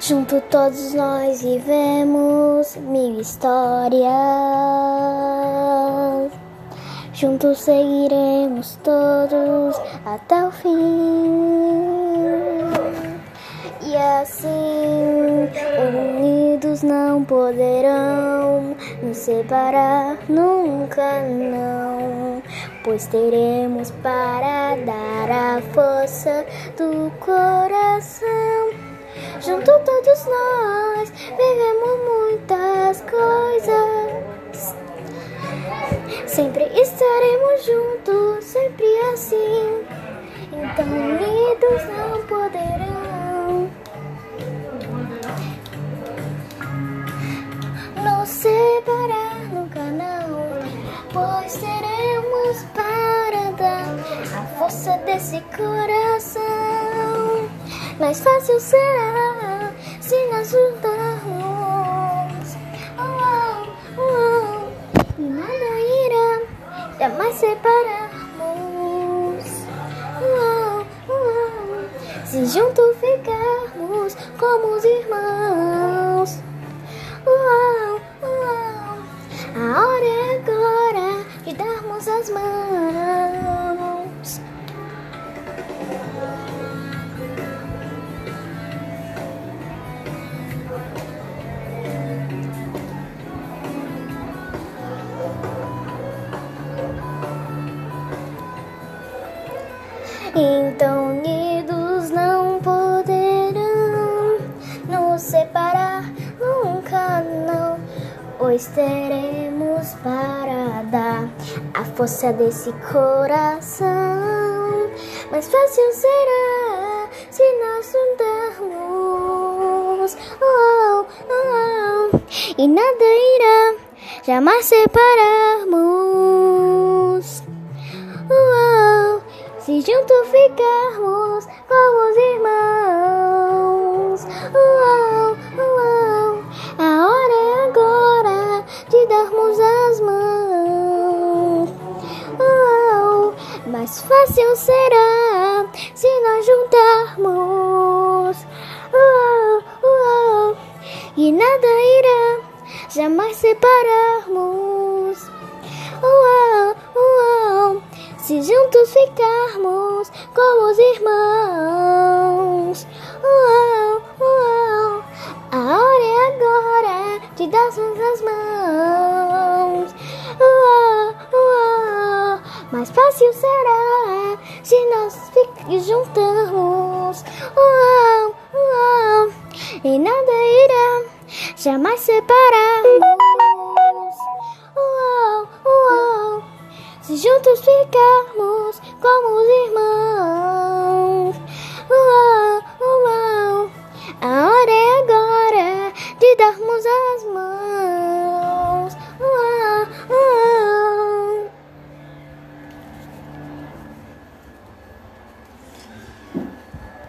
Junto todos nós vivemos mil histórias. Juntos seguiremos todos até o fim. E assim, unidos não poderão nos separar nunca não, pois teremos para dar a força do coração. Junto todos nós vivemos muitas coisas. Sempre estaremos juntos, sempre assim. Então unidos não poderão nos separar nunca não, pois teremos para dar a força desse coração. Mais fácil será se nós juntarmos. Oh, oh, oh. E nada irá jamais separarmos. Oh, oh, oh. Se juntos ficarmos como os irmãos. Oh, oh, oh. A hora é agora de darmos as mãos. Então unidos não poderão nos separar nunca não, pois teremos para dar a força desse coração. Mais fácil será se nós juntarmos, oh, oh, oh, e nada irá jamais separarmos. Se juntos ficarmos como os irmãos. Oh, oh, a hora é agora de darmos as mãos. Oh, mais fácil será se nós juntarmos. Oh, oh, e nada irá jamais separarmos. Se juntos ficarmos como os irmãos. Oh, oh, a hora é agora de darmos as mãos. Oh, oh, mais fácil será se nós juntamos. Oh, oh, e nada irá jamais separarmos. se juntos ficarmos como os irmãos.